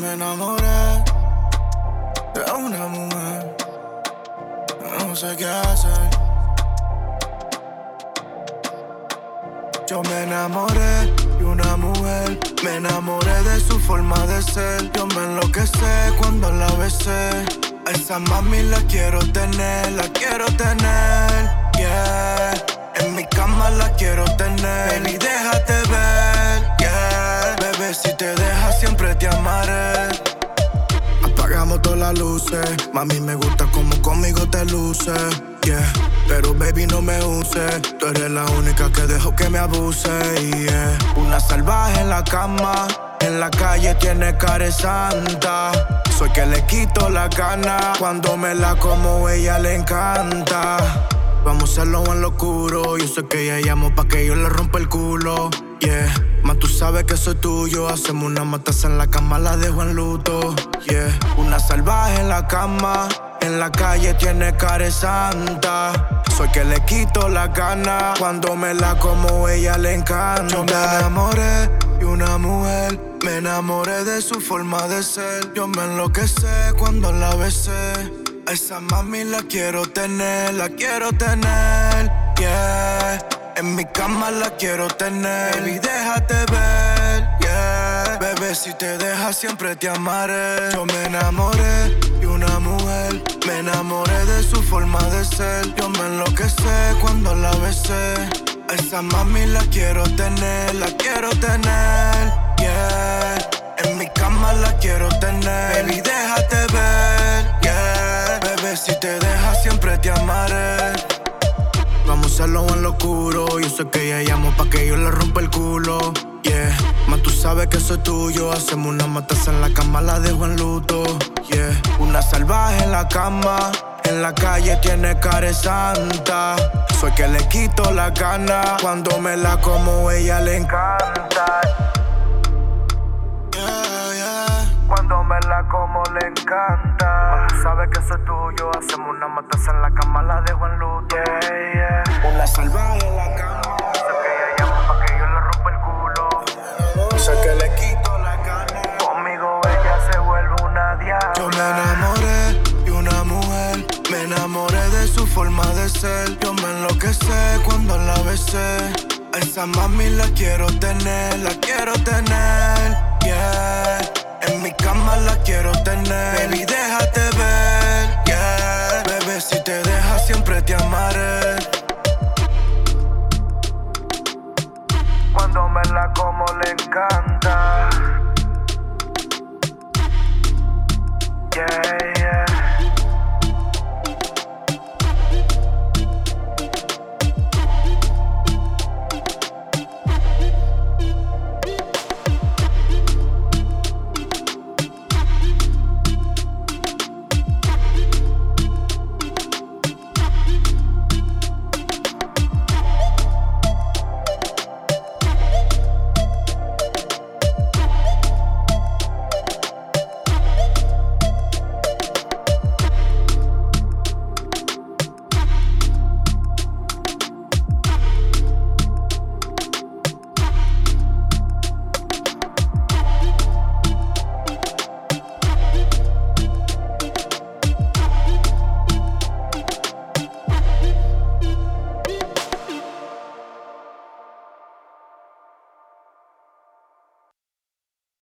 me enamoré de una mujer. No sé qué hacer. Yo me enamoré de una mujer. Me enamoré de su forma de ser. Yo me enloquecé cuando la besé. Esa mami la quiero tener, la quiero tener. Apagamos todas las luces. Mami, me gusta como conmigo te luces. Yeah. Pero baby, no me uses. Tú eres la única que dejo que me abuse. Yeah. Una salvaje en la cama. En la calle tiene cara santa. Soy que le quito la gana. Cuando me la como, ella le encanta. Vamos a hacerlo en lo oscuro. Yo sé que ella llamo pa' que yo le rompa el culo. Yeah, más tú sabes que soy tuyo. Hacemos una matanza en la cama, la dejo en luto. Yeah, una salvaje en la cama. En la calle tiene cara santa. Soy que le quito la gana. Cuando me la como, ella le encanta. Yo me enamoré de una mujer. Me enamoré de su forma de ser. Yo me enloquecé cuando la besé. Esa mami la quiero tener, la quiero tener, yeah. En mi cama la quiero tener, baby, déjate ver, yeah. Bebé, si te dejas siempre te amaré. Yo me enamoré de una mujer, me enamoré de su forma de ser. Yo me enloquecé cuando la besé. Esa mami la quiero tener, la quiero tener, yeah. En mi cama la quiero tener, baby, déjate ver, si te dejas siempre te amaré. Vamos a hacerlo en lo oscuro. Yo sé que ella llamo pa' que yo le rompa el culo. Yeah, más tú sabes que soy tuyo. Hacemos una matanza en la cama, la dejo en luto. Yeah, una salvaje en la cama. En la calle tiene cara santa. Soy que le quito la gana. Cuando me la como, ella le encanta. Yeah, yeah. Cuando me la como le encanta. Sabes que soy tuyo. Hacemos una matanza en la cama, la dejo en luto. Yeah, yeah. Una salvaje en la cama. Sé que ella llama pa' que yo le rompa el culo. Sé que le quito la gana. Conmigo ella se vuelve una diabla. Yo me enamoré de una mujer. Me enamoré de su forma de ser. Yo me enloquecé cuando la besé. A esa mami la quiero tener, la